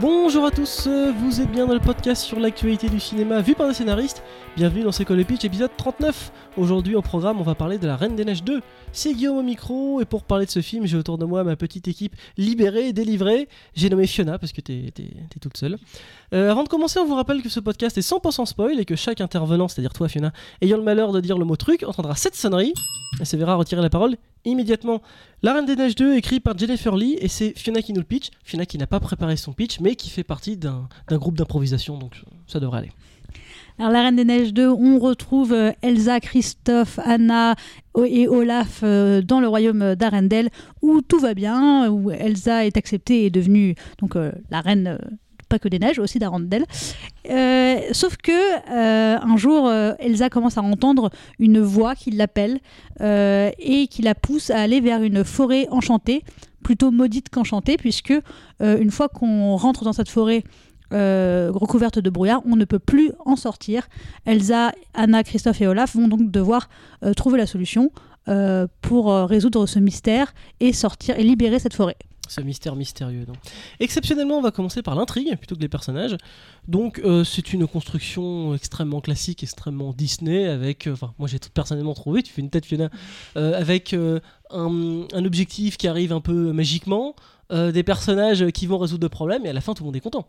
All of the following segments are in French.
Bonjour à tous, euh, vous êtes bien dans le podcast sur l'actualité du cinéma vu par des scénaristes. Bienvenue dans C'est quoi le pitch épisode 39. Aujourd'hui au programme on va parler de La Reine des Neiges 2. C'est Guillaume au micro et pour parler de ce film j'ai autour de moi ma petite équipe libérée délivrée. J'ai nommé Fiona parce que t'es, t'es- t'es toute seule. Euh, avant de commencer on vous rappelle que ce podcast est 100% spoil et que chaque intervenant, c'est-à-dire toi Fiona, ayant le malheur de dire le mot truc entendra cette sonnerie et se verra retirer la parole immédiatement. La Reine des Neiges 2 écrit par Jennifer Lee et c'est Fiona qui nous le pitch. Fiona qui n'a pas préparé son pitch mais qui fait partie d'un groupe d'improvisation donc ça devrait aller. Alors, La Reine des Neiges 2, on retrouve euh, Elsa, Christophe, Anna et Olaf euh, dans le royaume d'Arendelle où tout va bien, où Elsa est acceptée et est devenue donc, euh, la reine. Pas que des neiges, aussi d'Arendelle. Euh, sauf que euh, un jour, euh, Elsa commence à entendre une voix qui l'appelle et qui la pousse à aller vers une forêt enchantée, plutôt maudite qu'enchantée, puisque une fois qu'on rentre dans cette forêt recouverte de brouillard, on ne peut plus en sortir. Elsa, Anna, Christophe et Olaf vont donc devoir trouver la solution pour résoudre ce mystère et sortir et libérer cette forêt. Ce mystère mystérieux. Donc. Exceptionnellement, on va commencer par l'intrigue plutôt que les personnages. Donc, euh, c'est une construction extrêmement classique, extrêmement Disney, avec. euh, Enfin, moi j'ai personnellement trouvé, tu fais une tête Fiona, euh, avec un, un objectif qui arrive un peu magiquement, des personnages qui vont résoudre le problème, et à la fin tout le monde est content.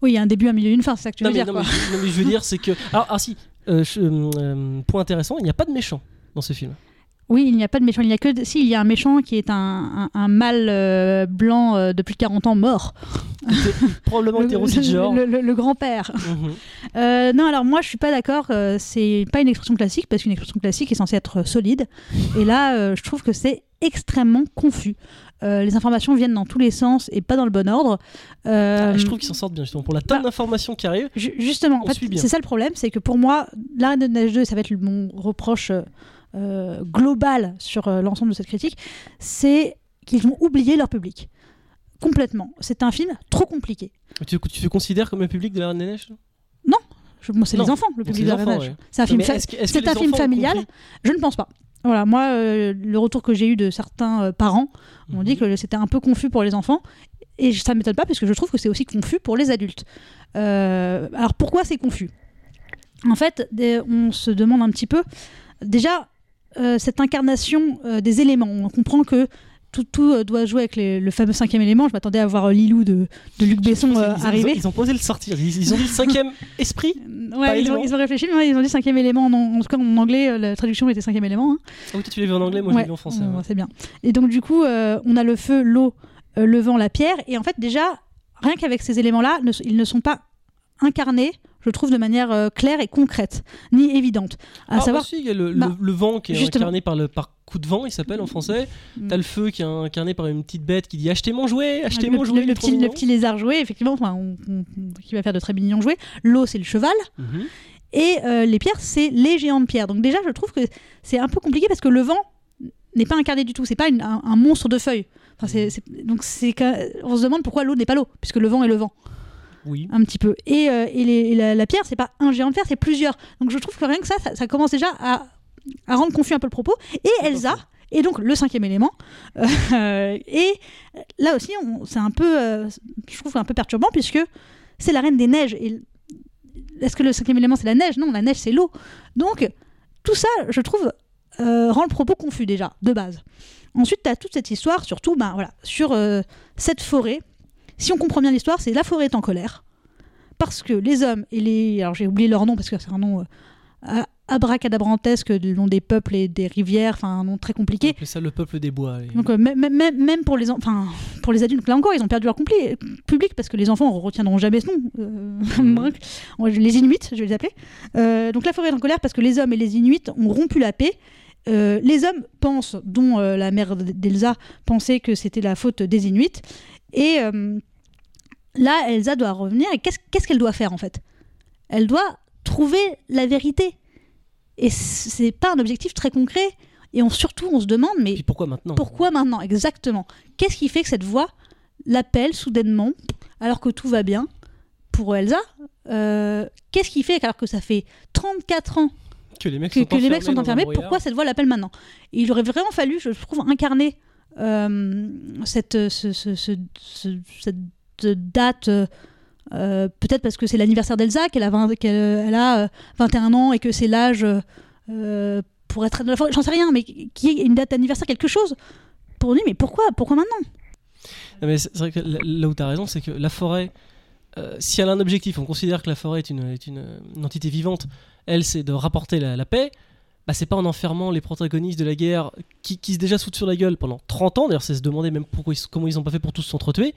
Oui, il y a un début, un milieu, une fin, c'est ça que tu non, veux mais, dire. non, mais je, non, mais je veux dire, c'est que. Alors, ah si, je- point intéressant, il n'y a pas de méchant dans ce film. Oui, il n'y a pas de méchant. Il y a que. Si, il y a un méchant qui est un, un, un mâle euh, blanc euh, de plus de 40 ans mort. Probablement Le-. Le, le- le grand-père. Mhm. Euh, non, alors moi je suis pas d'accord. euh, c'est pas une expression classique parce qu'une expression classique est censée être solide. Et là, je trouve que c'est extrêmement confus. Euh, les informations viennent dans tous les sens et pas dans le bon ordre. Euh, Ah, je trouve qu'ils s'en sortent bien, justement. Pour la tonne bah, d'informations qui arrivent, Ju- Justement, en fait, c'est ça le problème, c'est que pour moi, La Reine de Neige 2, ça va être mon reproche euh, euh, global sur euh, l'ensemble de cette critique, c'est qu'ils ont oublié leur public. Complètement. C'est un film trop compliqué. tu, tu te considères comme le public de la Reine des Neiges Je- moi, c'est Non, les enfants, le public de La Reine des Neiges. ouais. C'est un Non, film, fa- un familial. Je ne pense pas. Voilà, moi, euh, le retour que j'ai eu de certains euh, parents m'ont Mhm. dit que c'était un peu confus pour les enfants. Et ça ne m'étonne pas, parce que je trouve que c'est aussi confus pour les adultes. Alors pourquoi c'est confus? En fait, on se demande un petit peu. Déjà, cette incarnation euh, des éléments, on comprend que tout, tout, euh, doit jouer avec les- le fameux cinquième élément. Je m'attendais à voir euh, Lilou de, de Luc Besson Ils- euh, ils, ils, arriver. ils ont posé le sortir. Ils, ils ont dit cinquième esprit. Ouais, ils, ont, ils réfléchi, mais ouais, ils ont dit cinquième élément. En, en tout cas, en anglais, euh, la traduction était cinquième élément. hein. Ah oui, toi, tu l'as vu en anglais, moi je l'ai vu en français. ouais. C'est bien. Et donc, du coup, euh, on a le feu, l'eau, euh, le vent, la pierre. Et en fait, déjà, rien qu'avec ces éléments-là, ils ne sont pas incarnés, je trouve, de manière euh, claire et concrète, ni évidente. À Ah, savoir. bah si, il y a le, le- Bah, le vent qui est justement. incarné par, le, par coup de vent, il s'appelle en français. Mm. T'as le feu qui est incarné par une petite bête qui dit achetez mon jouet, achetez le, mon jouet. le- petit, le mignon. petit lézard jouet, effectivement, enfin, on- on- on- qui va faire de très mignons jouets. L'eau, c'est le cheval. Mhm. Et euh, les pierres, c'est les géants de pierre. Donc déjà, je trouve que c'est un peu compliqué parce que le vent n'est pas incarné du tout. C'est pas une- un, un monstre de feuilles. Enfin, c'est- donc c'est on se demande pourquoi l'eau n'est pas l'eau, puisque le vent est le vent, Oui. un petit peu. Et, euh, et les- et la, la pierre, c'est pas un géant de pierre, c'est plusieurs. Donc je trouve que rien que ça, ça, ça commence déjà à, à rendre confus un peu le propos. Et Elsa, et donc le cinquième élément. euh, et là aussi, c'est un peu, euh, je trouve un peu perturbant puisque c'est la reine des neiges. Et est-ce que le cinquième élément c'est la neige? Non, la neige c'est l'eau. Donc tout ça, je trouve, rend le propos confus déjà de base. Ensuite, tu as toute cette histoire, surtout, ben voilà, sur cette forêt. Si on comprend bien l'histoire, c'est la forêt est en colère parce que les hommes et les, alors j'ai oublié leur nom parce que c'est un nom euh, abracadabrantesque, le nom des peuples et des rivières, enfin un nom très compliqué. appelle ça le peuple des bois. Donc euh, même, pour les, en- enfin, pour les adultes, là encore, ils ont perdu leur public parce que les enfants ne retiendront jamais ce nom. Euh, les Inuits, je vais les appeler. Euh, donc la forêt est en colère parce que les hommes et les Inuits ont rompu la paix. Les hommes pensent, dont la mère d'Elsa pensait que c'était la faute des Inuits. Et euh, là, Elsa doit revenir. Et qu'est-ce qu'elle doit faire en fait? Elle doit trouver la vérité. Et c'est pas un objectif très concret. Et on, surtout, on se demande, mais Puis pourquoi maintenant? pourquoi maintenant? Exactement. Qu'est-ce qui fait que cette voix l'appelle soudainement alors que tout va bien pour Elsa? Euh, Qu'est-ce qui fait alors que ça fait 34 ans Que les mecs que, sont que les mecs sont enfermés? Pourquoi cette voix l'appelle maintenant? Et Il aurait vraiment fallu, je trouve, incarner ce- cette date. euh, euh, peut-être parce que c'est l'anniversaire d'Elsa, qu'elle a, 20 qu'elle elle a euh, 21 ans et que c'est l'âge euh, euh, pour être forêt. J'en sais rien, mais qui est une date d'anniversaire, quelque chose. Pour lui, mais pourquoi Pourquoi maintenant? C'est vrai que là où tu as raison, c'est que la forêt, euh, si elle a un objectif, on considère que la forêt est une, entité vivante, elle, c'est de rapporter la paix. Bah, c'est pas en enfermant les protagonistes de la guerre qui, qui se déjà foutent sur la gueule pendant 30 ans. D'ailleurs, c'est se demander même pourquoi ils- comment ils ont pas fait pour tous s'entretuer.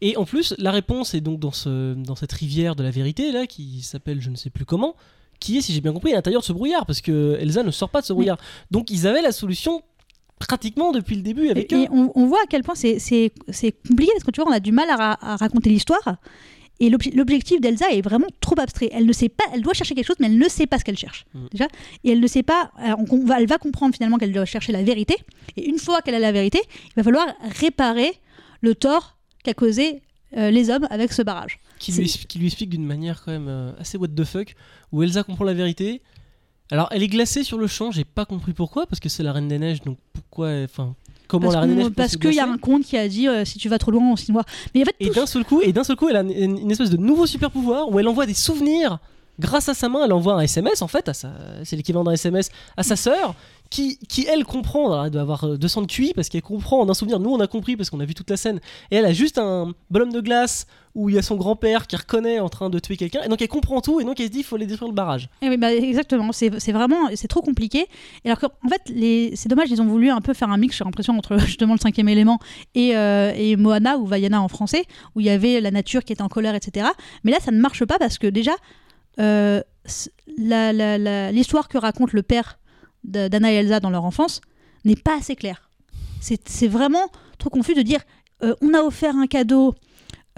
Et en plus, la réponse est donc dans, ce, dans cette rivière de la vérité, là, qui s'appelle je ne sais plus comment, qui est, si j'ai bien compris, à l'intérieur de ce brouillard, parce que Elsa ne sort pas de ce brouillard. Donc, ils avaient la solution pratiquement depuis le début avec Et, eux. et on, on voit à quel point c'est compliqué parce que tu vois, on a du mal à, ra- à raconter l'histoire. Et l'obje- l'objectif d'Elsa est vraiment trop abstrait. Elle ne sait pas, elle doit chercher quelque chose, mais elle ne sait pas ce qu'elle cherche. Mm. Déjà. Et elle ne sait pas, on, va, elle va comprendre finalement qu'elle doit chercher la vérité. Et une fois qu'elle a la vérité, il va falloir réparer le tort qu'a causé euh, les hommes avec ce barrage. lui, qui lui explique d'une manière quand même euh, assez what the fuck, où Elsa comprend la vérité. Alors, elle est glacée sur le champ, j'ai pas compris pourquoi, parce que c'est la Reine des Neiges, donc pourquoi, enfin, comment Parce la parce se qu'il y a un conte qui a dit euh, si tu vas trop loin, on s'y noie. Mais en fait, Et d'un seul coup, et d'un seul coup, elle a une, une espèce de nouveau super pouvoir où elle envoie des souvenirs. Grâce à sa main, elle envoie un SMS en fait, à sa- c'est l'équivalent d'un SMS à sa sœur, qui, qui elle comprend. Elle doit avoir euh, 200 de QI parce qu'elle comprend en un souvenir. Nous, on a compris parce qu'on a vu toute la scène. Et elle a juste un bonhomme de glace où il y a son grand-père qui reconnaît en train de tuer quelqu'un. Et donc elle comprend tout. Et donc elle se dit, il faut aller détruire le barrage. Eh bah, exactement, c'est vraiment, c'est trop compliqué. Et alors qu'en fait, c'est dommage, ils ont voulu un peu faire un mix, j'ai l'impression, entre justement le cinquième élément et, euh, et Moana ou Vaiana en français, où il y avait la nature qui était en colère, etc. Mais là, ça ne marche pas parce que déjà, euh, l'histoire que raconte le père d'Anna et Elsa dans leur enfance n'est pas assez claire. C'est vraiment trop confus de dire euh, on a offert un cadeau,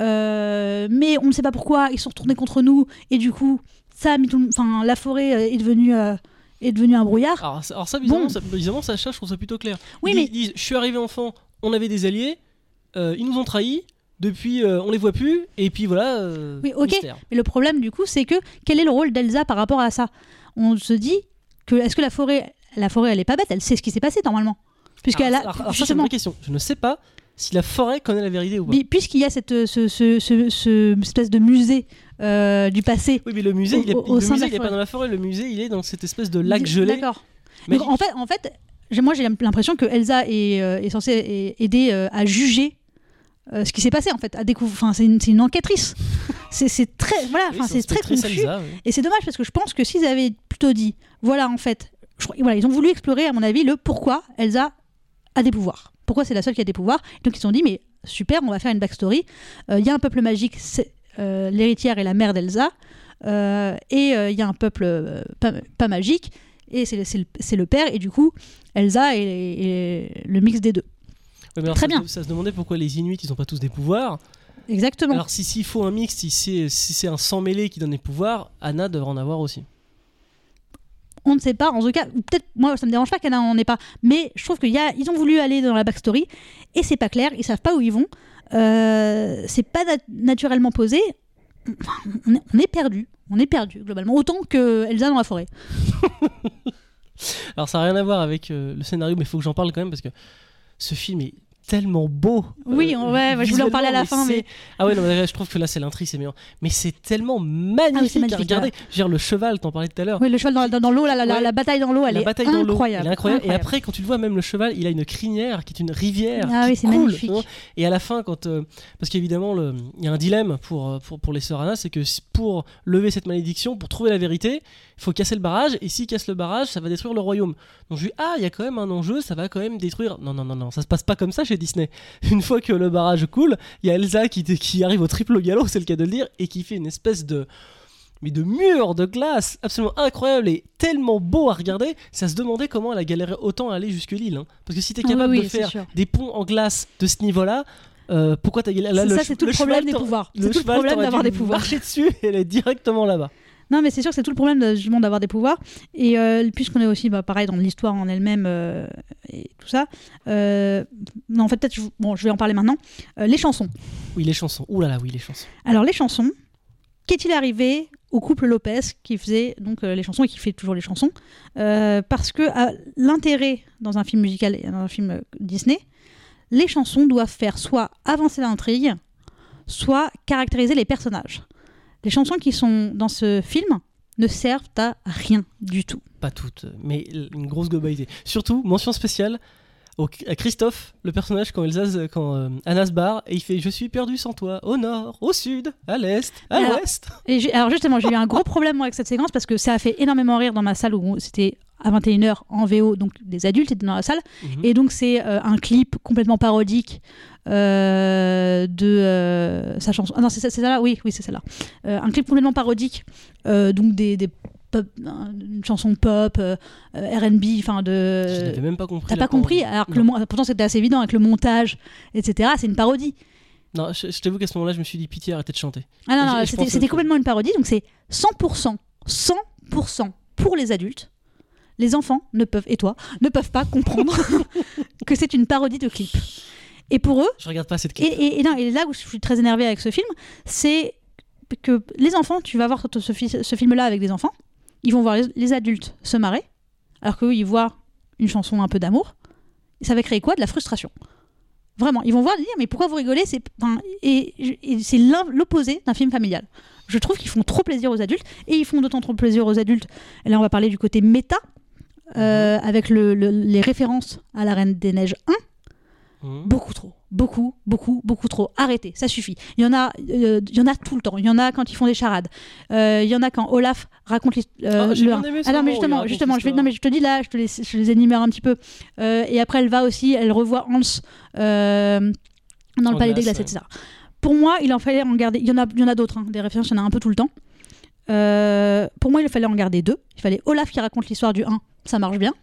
euh, mais on ne sait pas pourquoi, ils sont retournés contre nous, et du coup, ça enfin, la forêt euh, est devenue, euh, est devenue un brouillard. Alors, ça- alors ça, bizarrement, Bon. ça, bizarrement, ça, je trouve ça plutôt clair. Oui, ils mais- disent, je suis arrivé enfant, on avait des alliés, ils nous ont trahis, depuis euh, on les voit plus, et puis voilà. euh, Oui, ok. mystère. Mais le problème, du coup, c'est que quel est le rôle d'Elsa par rapport à ça? On se dit que est-ce que la forêt, la forêt, elle est pas bête, elle sait ce qui s'est passé normalement, puisqu'elle Alors, a alors, alors ça, c'est une vraie question. Je ne sais pas si la forêt connaît la vérité ou pas. puisqu'il y a cette ce, ce, ce- ce espèce de musée euh, du passé. Oui, mais le musée, Au- il est, au- le musée, il est pas dans la forêt. Le musée, il est dans cette espèce de lac gelé. D'accord. en fait, en fait, moi j'ai l'impression que Elsa est, euh, est censée aider euh, à juger euh, ce qui s'est passé en fait, à découvrir. Enfin, c'est une, enquêtrice. c'est très, voilà, Oui, enfin c'est très confus. Oui. Et c'est dommage parce que je pense que s'ils avaient plutôt dit, voilà, en fait, je crois- voilà, ils ont voulu explorer, à mon avis, le pourquoi Elsa a des pouvoirs. Pourquoi c'est la seule qui a des pouvoirs. Donc ils se sont dit, mais super, on va faire une backstory. Euh, Il y a un peuple magique, c'est euh, l'héritière et la mère d'Elsa. Euh, et euh, il y a un peuple euh, pas, pas magique, et c'est le, père. Et du coup, Elsa est, est le mix des deux. Alors, Très ça, bien. Ça se demandait pourquoi les Inuits, ils ont pas tous des pouvoirs. Exactement. Alors, si s'il faut un mix, si c'est si un sang mêlé qui donne des pouvoirs, Anna devrait en avoir aussi. on ne sait pas. En tout cas, peut-être moi ça me dérange pas qu'elle n'en ait pas, mais je trouve qu'ils ont voulu aller dans la backstory et c'est pas clair. Ils savent pas où ils vont. Euh, c'est pas nat- naturellement posé. Enfin, on est, on est perdu. On est perdu globalement autant que Elsa dans la forêt. Alors, ça n'a rien à voir avec euh, le scénario, mais il faut que j'en parle quand même parce que ce film est tellement beau. Oui, euh, ouais, ouais, je voulais en parler à la fin, mais Ah ouais, non, mais là, je trouve que là, c'est l'intrigue, c'est meilleur. Mais c'est tellement magnifique, Ah à magnifique, regarder. Je veux dire, le cheval, t'en parlais tout à l'heure. oui, le cheval dans, l'eau, la, la- la- Ouais. la bataille dans l'eau, elle est incroyable. elle est incroyable. Et après, quand tu le vois, même le cheval, il a une crinière qui est une rivière. Ah qui oui, c'est magnifique. vois. Et à la fin, quand euh, parce qu'évidemment, il y a un dilemme pour, euh, pour, pour les sœurs Anna, c'est que pour lever cette malédiction, pour trouver la vérité, il faut casser le barrage. Et s'il casse le barrage, ça va détruire le royaume. Donc je dis ah, il y a quand même un enjeu, ça va quand même détruire. Non, non, non, non, ça se passe pas comme ça chez Disney. Une fois que le barrage coule, il y a Elsa qui, qui arrive au triple galop, c'est le cas de le dire, et qui fait une espèce de mais de mur de glace absolument incroyable et tellement beau à regarder, ça se demandait comment elle a galéré autant à aller jusque l'île. hein. Parce que si t'es oui, capable oui, de faire sûr. des ponts en glace de ce niveau-là, euh, pourquoi t'as galéré? Là, C'est ça, c'est tout le problème des pouvoirs. Le C'est tout le problème d'avoir des pouvoirs. marcher dessus et elle est directement là-bas. Non, mais c'est sûr que c'est tout le problème monde d'avoir des pouvoirs. Et euh, puisqu'on est aussi, bah, pareil, dans l'histoire en elle-même euh, et tout ça. euh, non, en fait, peut-être, je, bon, je vais en parler maintenant. Les chansons. Oui, les chansons. Ouh là là, oui, les chansons. Alors, les chansons. Qu'est-il arrivé au couple Lopez qui faisait donc les chansons et qui fait toujours les chansons Parce que l'intérêt dans un film musical et dans un film Disney, les chansons doivent faire soit avancer l'intrigue, soit caractériser les personnages. Les chansons qui sont dans ce film ne servent à rien du tout. Pas toutes, mais une grosse globalité. Surtout, mention spéciale au- à Christophe, le personnage, quand, Elsa, quand euh, Anna se barre, et il fait Je suis perdu sans toi, au nord, au sud, à l'est, à l'ouest. Alors justement, j'ai eu un gros problème moi, avec cette séquence parce que ça a fait énormément rire dans ma salle où c'était à 21h en VO, donc des adultes étaient dans la salle. Mhm. Et donc c'est euh, un clip complètement parodique euh, de euh, sa chanson. Ah non, c'est celle-là? Oui, oui, c'est celle-là. Un clip complètement parodique, donc des, des pop, une chanson pop, euh, R&B, enfin Je de. n'avais même pas compris. T'as pas compris? Alors que le, pourtant c'était assez évident avec le montage, etc. C'est une parodie. Non, je, je t'avoue qu'à ce moment-là, je me suis dit Pitié, arrêtez de chanter. Ah non, non, je- je c'était pense c'était que- complètement une parodie, donc c'est 100%, 100% pour les adultes. Les enfants ne peuvent, et toi, ne peuvent pas comprendre que c'est une parodie de clip. Et pour eux, Je regarde pas cette et, clip. et- et non, et là où je suis très énervée avec ce film, c'est que les enfants, tu vas voir ce, fi- ce film-là avec des enfants, ils vont voir les, les adultes se marrer, alors qu'eux, ils voient une chanson un peu d'amour. Et ça va créer quoi? De la frustration. Vraiment, ils vont voir, dire mais pourquoi vous rigolez? C'est enfin, et, et c'est l'opposé d'un film familial. Je trouve qu'ils font trop plaisir aux adultes et ils font d'autant trop plaisir aux adultes. Et là, on va parler du côté méta euh, avec le- le- les références à la Reine des Neiges 1 Mhm. beaucoup trop, beaucoup, beaucoup, beaucoup trop. Arrêtez, ça suffit. Il y en a, euh, il y en a tout le temps. Il y en a quand ils font des charades. Euh, il y en a quand Olaf raconte euh, Ah, le Ah non, mais justement, justement, je vais, non mais je te dis là, je te les, je les énumère un petit peu. Et après, elle va aussi, elle revoit Hans dans le palais des glace, glaces, etc. Pour moi, il en fallait en garder. Il y en a, il y en a d'autres, hein, des références, il y en a un peu tout le temps. Euh, pour moi, il fallait en garder deux. Il fallait Olaf qui raconte l'histoire du 1, ça marche bien.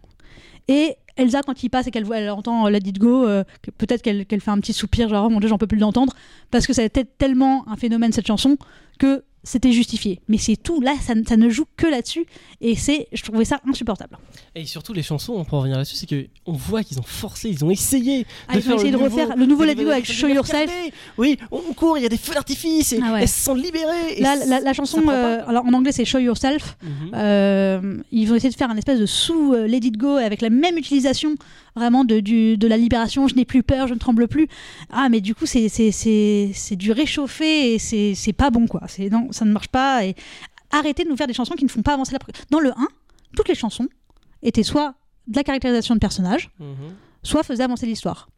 Et Elsa, quand il passe et qu'elle elle entend euh, Let It euh, peut-être qu'elle qu'elle fait un petit soupir, genre oh mon dieu, j'en peux plus l'entendre, parce que ça a été tellement un phénomène cette chanson que c'était justifié. Mais c'est tout, là, ça, ne- ça ne joue que là-dessus, et c'est, je trouvais ça insupportable. Et surtout, les chansons, on peut en revenir là-dessus, c'est qu'on voit qu'ils ont forcé, ils ont essayé. Ah, ils ont faire essayé de nouveau- refaire le nouveau Go avec Show Yourself. Oui, on court, il y a des feux d'artifice et Ah ouais. elles se sont libérées. Là, la, la chanson, euh, alors en anglais c'est Show Yourself. Mhm. Euh, ils vont essayer de faire un espèce de sous euh, It Go avec la même utilisation vraiment de, du- de la libération. Je n'ai plus peur, je ne tremble plus. Ah, mais du coup, c'est, c'est, c'est, c'est du réchauffé et c'est, c'est pas bon quoi. C'est, non, ça ne marche pas. Et arrêtez de nous faire des chansons qui ne font pas avancer la. Dans le 1, toutes les chansons étaient soit de la caractérisation de personnages, Mhm. soit faisaient avancer l'histoire.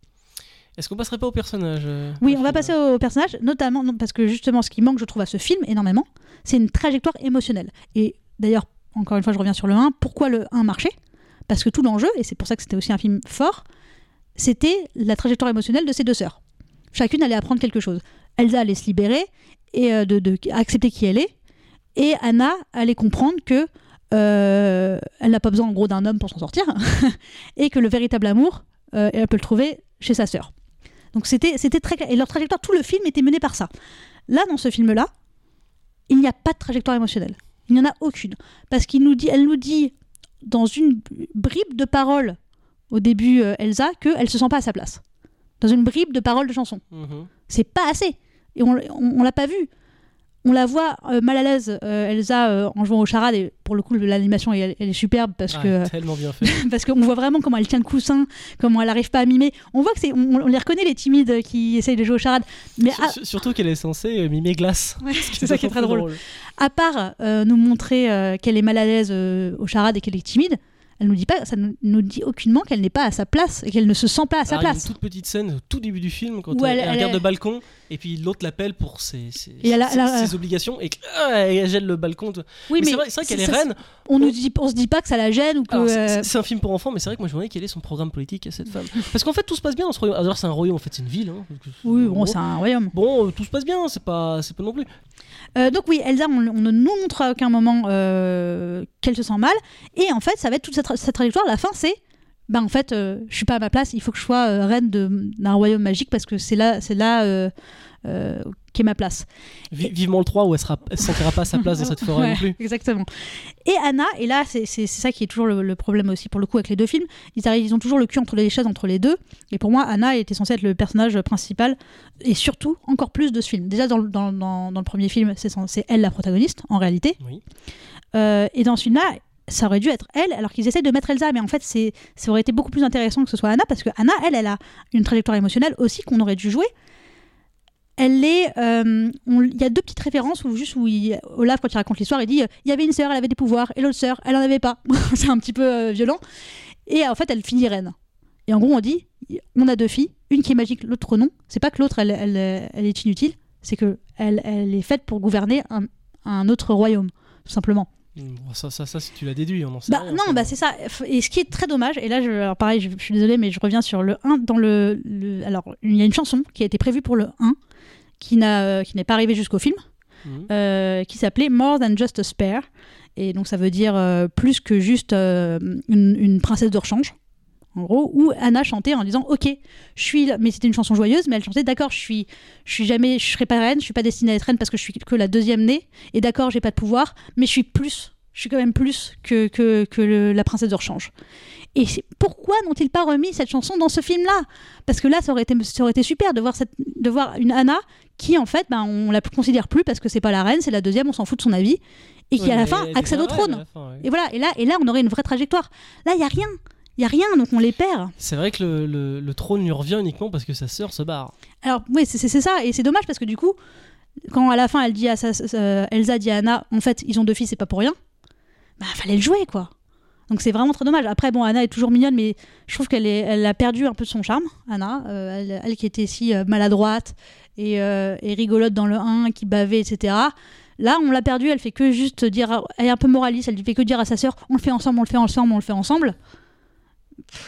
Est-ce qu'on passerait pas au personnage euh, Oui, on va passer au, au personnage, notamment non, parce que justement, ce qui manque, je trouve, à ce film énormément, c'est une trajectoire émotionnelle. Et d'ailleurs, encore une fois, je reviens sur le 1. Pourquoi le 1 marchait? Parce que tout l'enjeu, et c'est pour ça que c'était aussi un film fort, c'était la trajectoire émotionnelle de ces deux sœurs. Chacune allait apprendre quelque chose. Elsa allait se libérer et euh, accepter qui elle est, et Anna allait comprendre que euh, elle n'a pas besoin en gros d'un homme pour s'en sortir, et que le véritable amour, euh, elle peut le trouver chez sa sœur. Donc c'était. Et leur trajectoire, tout le film était mené par ça. Là, dans ce film-là, il n'y a pas de trajectoire émotionnelle. Il n'y en a aucune. Parce qu'il nous dit, elle nous dit dans une bribe de parole au début, euh, Elsa, qu'elle se sent pas à sa place. Dans une bribe de parole de chanson. Mhm. C'est pas assez. Et on, on, on l'a pas vu. On la voit euh, mal à l'aise, euh, Elsa, euh, en jouant au charade. Et pour le coup, l'animation, elle, elle est superbe parce Ah, que tellement bien fait. parce qu'on voit vraiment comment elle tient le coussin, comment elle n'arrive pas à mimer. On voit que c'est, on, on les reconnaît les timides qui essayent de jouer au charade. Mais à, Surtout qu'elle est censée mimer glace. Ouais, c'est ça qui est très drôle. À part nous montrer qu'elle est mal à l'aise au charade et qu'elle est timide, elle nous dit pas, ça nous, nous dit aucunement qu'elle n'est pas à sa place et qu'elle ne se sent pas à sa Alors, il y a place. une toute petite scène au tout début du film quand Où elle, elle- elle elle regarde est- le balcon et puis l'autre l'appelle pour ses, ses, Et elle a- ses- elle a- ses obligations et, ah, elle gèle le balcon. Oui, mais c'est vrai, c'est vrai qu'elle est reine. On dit, on se dit pas que ça la gêne ou que. C'est- euh, c'est un film pour enfants, mais c'est vrai que moi je me demandais quel est son programme politique à cette femme. Parce qu'en fait tout se passe bien dans ce royaume. Alors c'est un royaume, en fait c'est une ville. hein, Oui, bon, c'est un royaume. Bon, euh, tout se passe bien, c'est pas, c'est pas non plus. Euh, donc oui, Elsa, on, ne nous montre à aucun moment euh, qu'elle se sent mal. Et en fait, ça va être toute cette trajectoire. La fin, c'est, ben en fait, euh, je suis pas à ma place. Il faut que je sois euh, reine d'un royaume magique parce que c'est là, c'est là euh, euh, qu'est ma place. Vi- vivement le 3 où elle se sentira pas à sa place dans cette forêt Ouais, non plus. Exactement. Et Anna, et là, c'est ça qui est toujours le, le problème aussi pour le coup avec les deux films. Ils, arrivent, ils ont toujours le cul entre les chaises entre les deux. Et pour moi, Anna était censée être le personnage principal et surtout encore plus de ce film. Déjà dans, le- dans, dans- dans le premier film, c'est elle la protagoniste en réalité. Oui. Euh, et dans ce film-là, ça aurait dû être elle, alors qu'ils essayent de mettre Elsa, mais en fait, c'est, ça aurait été beaucoup plus intéressant que ce soit Anna, parce que Anna, elle, elle a une trajectoire émotionnelle aussi qu'on aurait dû jouer. elle est. euh, Il y a deux petites références où juste où Olaf, quand il raconte l'histoire, il dit euh, il y avait une sœur, elle avait des pouvoirs, et l'autre sœur, elle en avait pas. c'est un petit peu euh, violent. Et en fait, elle finit reine. Et en gros, on dit on a deux filles, une qui est magique, l'autre non. C'est pas que l'autre, elle, elle, elle est inutile, c'est que elle, elle est faite pour gouverner un, un autre royaume, tout simplement. Ça, ça, ça, si tu l'as déduit, on en sait Bah, rien. non, bah c'est ça. Et ce qui est très dommage, et là, je, alors pareil, je, je suis désolée, mais je reviens sur le 1. Dans le, le- alors, il y a une chanson qui a été prévue pour le 1, qui n'a, euh, qui n'est pas arrivée jusqu'au film, Mhm. euh, qui s'appelait More Than Just a Spare. Et donc, ça veut dire euh, plus que juste euh, une, une princesse de rechange. En gros, où Anna chantait en disant Ok, je suis. là- Mais c'était une chanson joyeuse, mais elle chantait D'accord, je suis, je suis jamais. Je serai pas reine, je suis pas destinée à être reine parce que je suis que la deuxième née. Et d'accord, j'ai pas de pouvoir, mais je suis plus. Je suis quand même plus que, que, que le- la princesse de rechange. Et c'est- pourquoi n'ont-ils pas remis cette chanson dans ce film-là? Parce que là, ça aurait, été, ça aurait été super de voir, cette, de voir une Anna qui, en fait, ben, on la considère plus parce que c'est pas la reine, c'est la deuxième, on s'en fout de son avis, et qui, Ouais, à la fin, accède au trône. fin, ouais. Et voilà, et là, et là, on aurait une vraie trajectoire. Là, il y a rien. Il y a rien, donc on les perd. C'est vrai que le, le- le trône lui revient uniquement parce que sa sœur se barre. Alors, oui, c'est ça, et c'est dommage parce que du coup, quand à la fin, elle dit à sa, sa- Elsa dit à Anna, en fait, ils ont deux filles, c'est pas pour rien, bah, fallait le jouer, quoi. Donc c'est vraiment très dommage. Après, bon, Anna est toujours mignonne, mais je trouve qu'elle elle a perdu un peu de son charme, Anna. Euh, elle, elle qui était si euh, maladroite et, euh, et rigolote dans le 1, qui bavait, etc. Là, on l'a perdue, elle fait que juste dire. Elle est un peu moraliste, elle fait que dire à sa sœur on le fait ensemble, on le fait ensemble, on le fait ensemble.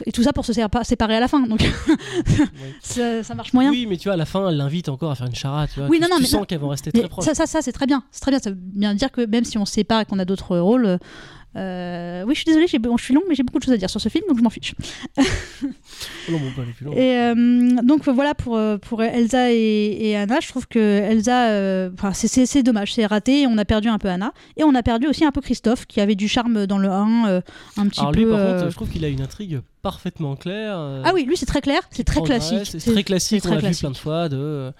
Et tout ça pour se sépa- séparer à la fin. Donc Ouais. ça, ça marche moyen. Oui, mais tu vois, à la fin, elle l'invite encore à faire une charade. Tu vois. Oui, tu, non, non, tu mais sens qu'elles vont rester Mais très proches. ça, ça, ça c'est très bien. C'est très bien. Ça veut bien dire que même si on se sépare et qu'on a d'autres rôles. Euh, euh, oui, je suis désolée, je suis long, mais j'ai beaucoup de choses à dire sur ce film, donc je m'en fiche. Oh non, bon, pas plus loin. Et euh, donc voilà pour, euh, pour Elsa et, et Anna, je trouve que Elsa, euh, c'est- dommage, c'est raté. On a perdu un peu Anna et on a perdu aussi un peu Christophe qui avait du charme dans le 1, euh, un petit Alors peu. lui, par euh, contre, je trouve qu'il a une intrigue parfaitement claire. euh, Ah oui, lui c'est très clair, c'est très classique. C'est très classique, on très l'a vu plein de fois. De...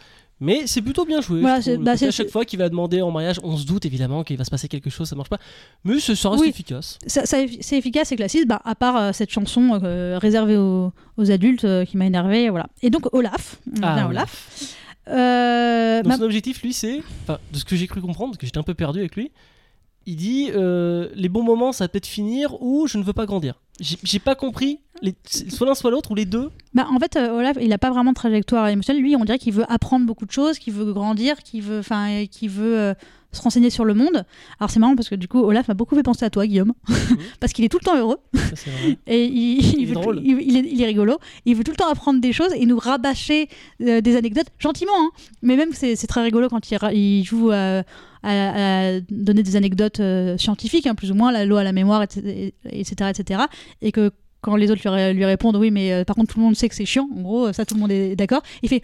Mais c'est plutôt bien joué. Voilà, Le bah, côté à c'est- chaque fois qu'il va demander en mariage, on se doute évidemment qu'il va se passer quelque chose, ça marche pas. Mais ça ça reste Oui. efficace. Ça- ça- c'est efficace et classique, bah, à part euh, cette chanson euh, réservée aux, aux adultes euh, qui m'a énervé. Voilà. Et donc Olaf, on Ah, revient à oui. Olaf. Euh, Donc son objectif, lui, c'est, enfin, de ce que j'ai cru comprendre, parce que j'étais un peu perdu avec lui, il dit euh, les bons moments, ça peut être finir ou je ne veux pas grandir. J'ai pas compris, les, soit l'un soit l'autre ou les deux. bah, en fait, euh, Olaf, il n'a pas vraiment de trajectoire émotionnelle. Lui, on dirait qu'il veut apprendre beaucoup de choses, qu'il veut grandir, qu'il veut, enfin, qu'il veut euh, se renseigner sur le monde. Alors c'est marrant parce que du coup, Olaf m'a beaucoup fait penser à toi, Guillaume, parce qu'il est tout le temps heureux. Ça, c'est vrai. Et il, il est veut- il- est, il est rigolo. Il veut tout le temps apprendre des choses et nous rabâcher euh, des anecdotes gentiment. hein. Mais même c'est très rigolo quand il joue à, donner des anecdotes euh, scientifiques, hein, plus ou moins, la loi à la mémoire, etc., etc., etc. Et que quand les autres lui, ré- lui répondent oui mais euh, par contre tout le monde sait que c'est chiant en gros ça tout le monde est d'accord il fait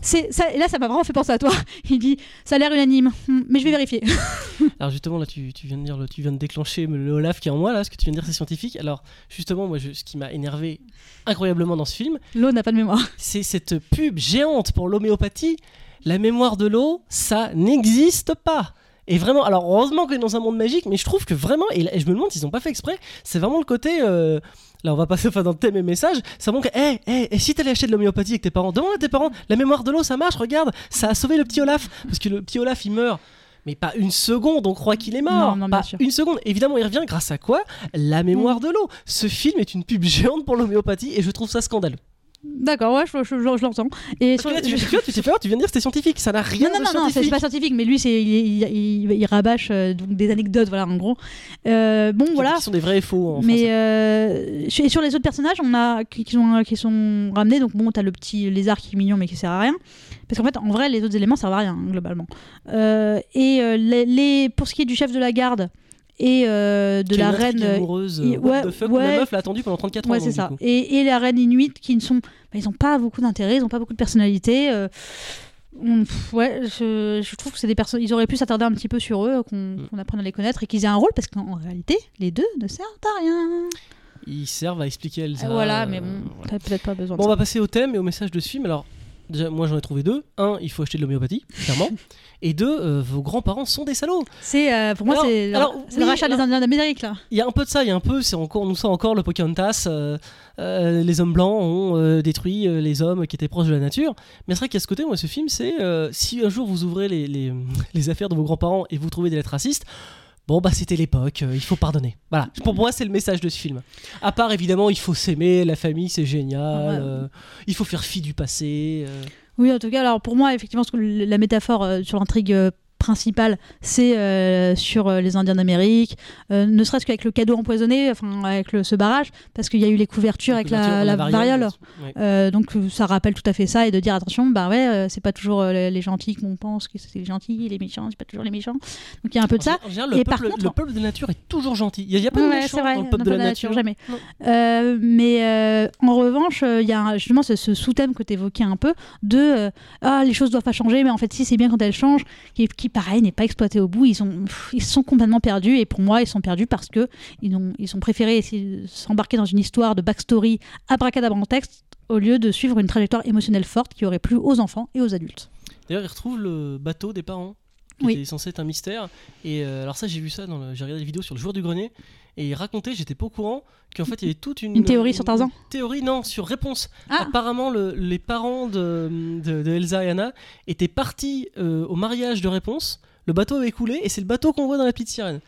c'est ça et là ça m'a vraiment fait penser à toi il dit ça a l'air unanime Hmm, mais je vais vérifier Alors justement là, tu, tu viens de dire, tu viens de déclencher le Olaf qui est en moi là, ce que tu viens de dire c'est scientifique. Alors justement, moi, je- ce qui m'a énervé incroyablement dans ce film, l'eau n'a pas de mémoire c'est cette pub géante pour l'homéopathie. La mémoire de l'eau, ça n'existe pas. Et vraiment, alors heureusement qu'on est dans un monde magique, mais je trouve que vraiment, et, je me demande s'ils n'ont pas fait exprès, c'est vraiment le côté. euh, là, on va passer enfin, dans le thème et message. C'est vraiment que, hé, hé, et si t'allais acheter de l'homéopathie avec tes parents, demande à tes parents, la mémoire de l'eau, ça marche, regarde, ça a sauvé le petit Olaf. Parce que le petit Olaf, il meurt. Mais pas une seconde, on croit qu'il est mort. Non, non, bien pas une seconde. Évidemment, il revient grâce à quoi? La mémoire de l'eau. Ce film est une pub géante pour l'homéopathie et je trouve ça scandaleux. D'accord ouais je, je- je- je l'entends et sur- là, tu, tu vois, tu t'es fait tu viens de dire que c'était scientifique. Ça n'a rien non, non, de non, non, c'est scientifique. pas scientifique, mais lui, c'est, il, il, il- il rabâche euh, donc des anecdotes, voilà, en gros. Euh, bon, voilà. Qui sont des vrais et faux. En mais euh, et sur les autres personnages, on a qui, qui sont, qui sont ramenés. Donc bon, t'as le petit lézard qui est mignon mais qui sert à rien. Parce qu'en fait, en vrai, les autres éléments servent à rien globalement. Et les, les- pour ce qui est du chef de la garde et euh, de la reine, euh, amoureuse. euh, ouais, the fuck, ouais. La meuf l'a attendu pendant 34 ans. ouais, donc, c'est ça. Et, et la reine inuite qui ne sont, bah, ils ont pas beaucoup d'intérêt, ils ont pas beaucoup de personnalité. euh, on- pff, ouais, je, je trouve que c'est des personnes. Ils auraient pu s'attarder un petit peu sur eux, qu'on Mm. qu'on apprenne à les connaître et qu'ils aient un rôle, parce qu'en réalité, les deux ne servent à rien. Ils servent à expliquer Elsa. Voilà, mais bon, t'as peut-être pas besoin Bon, on de va passer au thème et au message de ce film. Alors, déjà, moi j'en ai trouvé deux. Un, il faut acheter de l'homéopathie, clairement. Et deux, euh, vos grands-parents sont des salauds. C'est euh, pour moi Alors- c'est alors, c'est le oui, rachat des Indiens d'Amérique là. Il y a un peu de ça, il y a un peu, c'est encore, nous sommes encore le Pocahontas. euh, euh, les hommes blancs ont euh, détruit euh, les hommes qui étaient proches de la nature. Mais c'est vrai qu'à ce côté, moi, ce film, c'est euh, si un jour vous ouvrez les, les, les affaires de vos grands-parents et vous trouvez des lettres racistes. Bon bah c'était l'époque, euh, il faut pardonner. Voilà, pour moi c'est le message de ce film. À part évidemment, il faut s'aimer, la famille c'est génial, Ouais. euh, il faut faire fi du passé. euh. Oui, en tout cas, alors pour moi, effectivement, la métaphore sur l'intrigue principale, c'est euh, sur euh, les Indiens d'Amérique, euh, ne serait-ce qu'avec le cadeau empoisonné, enfin avec le, ce barrage, parce qu'il y a eu les couvertures avec la, la variole. ouais. Euh, donc ça rappelle tout à fait ça et de dire attention bah ouais c'est pas toujours les, gentils qu'on pense que c'est les gentils les méchants c'est pas toujours les méchants donc il y a un peu de ça En général, le, Et par peuple, contre- le peuple de nature est toujours gentil. Il n'y a, pas de Ouais, vrai, dans le peuple de la, nature. jamais. Mais en revanche, il y a justement ce, ce sous-thème que tu évoquais un peu de ah les choses doivent pas changer, mais en fait si c'est bien quand elles changent, qui, qui pareil n'est pas exploité au bout. Ils ont pff, ils sont complètement perdus et pour moi ils sont perdus parce que ils ont ils ont préféré essayer de s'embarquer dans une histoire de backstory abracadabrantexte au lieu de suivre une trajectoire émotionnelle forte qui aurait plu aux enfants et aux adultes. D'ailleurs, ils retrouvent le bateau des parents, qui Oui. était censé être un mystère. Et euh, alors ça, j'ai vu ça, dans le- j'ai regardé la vidéo sur le joueur du grenier, et il racontait, j'étais pas au courant, qu'en fait, il y avait toute une... Une théorie sur Tarzan Théorie, non, sur réponse. Ah. Apparemment, le- les parents de, de- de Elsa et Anna étaient partis euh, au mariage de réponse, le bateau avait coulé, et c'est le bateau qu'on voit dans la petite sirène.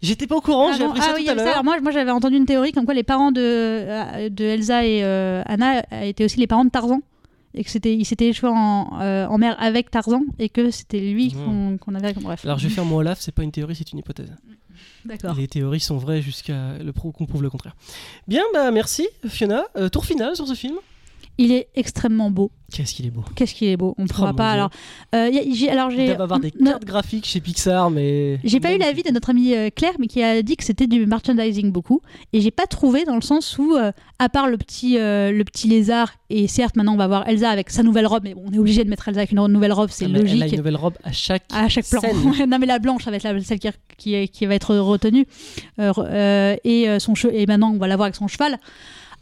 J'étais pas au courant, Ah j'ai bon appris Ah ça oui, tout à l'heure. Alors moi, moi j'avais entendu une théorie comme quoi les parents de, euh, de Elsa et euh, Anna étaient aussi les parents de Tarzan. Et que c'était, il s'était échoué en, euh, en mer avec Tarzan et que c'était lui Mmh. qu'on, qu'on avait. Bref. Alors je vais faire mon Olaf, c'est pas une théorie, c'est une hypothèse. Les théories sont vraies jusqu'à le qu'on prouve le contraire. Bien, bah merci Fiona. Euh, tour final sur ce film. Il est extrêmement beau. Qu'est-ce qu'il est beau. Qu'est-ce qu'il est beau. On ne pourra mon pas. Alors, euh, y a- j'ai, alors Il j'ai. doit avoir des cartes graphiques chez Pixar, mais. J'ai pas eu l'avis de notre amie euh, Claire, mais qui a dit que c'était du merchandising beaucoup. Et j'ai pas trouvé dans le sens où, euh, à part le petit, euh, le petit lézard, et certes maintenant on va voir Elsa avec sa nouvelle robe, mais bon, on est obligé de mettre Elsa avec une nouvelle robe, c'est Ah, mais Elle a logique. une nouvelle robe à chaque. À chaque plan. scène. Non, mais la blanche, ça va être la- celle qui, qui, va être retenue. Re- et, son che- et maintenant, on va la voir avec son cheval.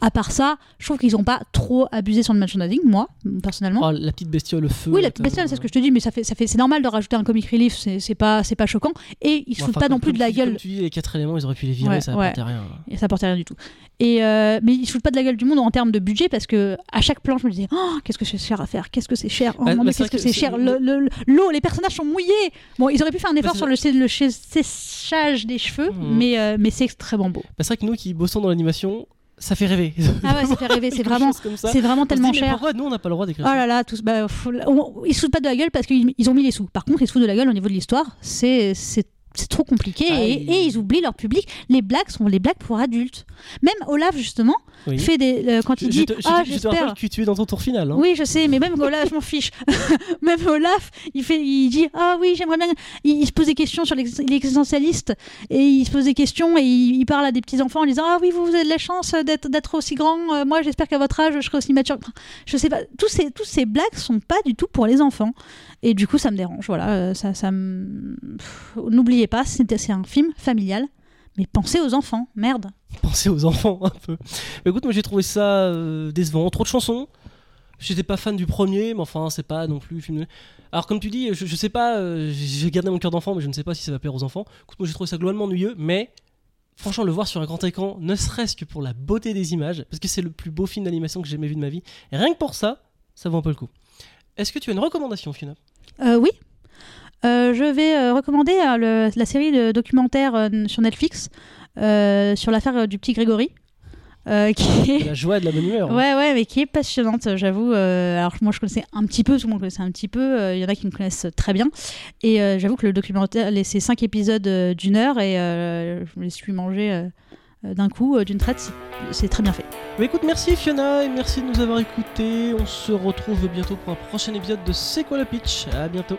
À part ça, je trouve qu'ils n'ont pas trop abusé sur le merchandising, moi, personnellement. Oh, la petite bestiole, le feu. oui, la petite bestiole, c'est ce que je te dis, mais ça fait, ça fait, c'est normal de rajouter un comic relief, c'est pas, c'est pas choquant. Et ils se Bon, foutent enfin, pas non plus de la gueule. Tu dis, les quatre éléments, ils auraient pu les virer, Ouais, ça ouais. apportait rien. Et ça portait rien du tout. Et euh, mais ils se foutent pas de la gueule du monde en termes de budget parce que à chaque plan, je me disais, oh, qu'est-ce que c'est cher à faire, qu'est-ce que c'est cher, oh Bah, bah, qu'est-ce que c'est cher, c'est- Le- le- l'eau, les personnages sont mouillés. Bon, ils auraient pu faire un effort Bah, sur le, le sé- séchage des cheveux, Mhm. mais, euh, mais c'est extrêmement beau. C'est vrai que nous qui bossons dans l'animation, ça fait rêver. Ah ouais, ça fait rêver, c'est vraiment, c'est vraiment dit, tellement mais cher. Pourquoi nous on n'a pas le droit d'écrire Oh là là, tous, bah, faut- on- ils se foutent pas de la gueule parce qu'ils ils ont mis les sous. Par contre, ils se foutent de la gueule au niveau de l'histoire. C'est c'est c'est trop compliqué Ah, et, ils- et ils oublient leur public. Les blagues sont les blagues pour adultes. Même Olaf justement Oui. fait des euh, quand Je, il dit te, je te- ah je te rappelle que tu es dans ton tour final. hein. Oui, je sais, mais même Olaf, je m'en fiche. même Olaf, il fait, il dit ah oui, j'aimerais bien. Il, il se pose des questions sur l'ex- l'existentialiste et il se pose des questions et il, il parle à des petits enfants en disant ah oui, vous, vous avez de la chance d'être d'être aussi grand. Euh, moi, j'espère qu'à votre âge, je serai aussi mature. Je sais pas. Tous ces tous ces blagues sont pas du tout pour les enfants et du coup, ça me dérange. Voilà, euh, ça, ça me. Pff, N'oubliez pas, c'est un film familial. Mais pensez aux enfants, merde. Pensez aux enfants un peu. Mais écoute, moi j'ai trouvé ça euh, décevant. Trop de chansons. J'étais pas fan du premier, mais enfin, c'est pas non plus film. de- Alors, comme tu dis, je, je sais pas, euh, j'ai j'ai gardé mon cœur d'enfant, mais je ne sais pas si ça va plaire aux enfants. Écoute, moi j'ai trouvé ça globalement ennuyeux, mais franchement, le voir sur un grand écran, ne serait-ce que pour la beauté des images, parce que c'est le plus beau film d'animation que j'ai jamais vu de ma vie, et rien que pour ça, ça vaut un peu le coup. Est-ce que tu as une recommandation, Fiona? Euh, oui. Euh, je vais euh, recommander euh, le- la série de documentaires sur Netflix sur l'affaire du petit Grégory. euh, qui est... La joie de la bonne humeur. hein. Ouais, ouais, mais qui est passionnante, j'avoue. euh, alors, moi, je connaissais un petit peu, tout le monde connaissait un petit peu. euh, Il y en a qui me connaissent très bien. Et j'avoue que le documentaire, les- ces cinq épisodes d'une heure, et je me les suis mangés d'un coup, d'une traite, c'est- très bien fait. Écoute, merci Fiona et merci de nous avoir écoutés. On se retrouve bientôt pour un prochain épisode de C'est quoi le pitch? À bientôt.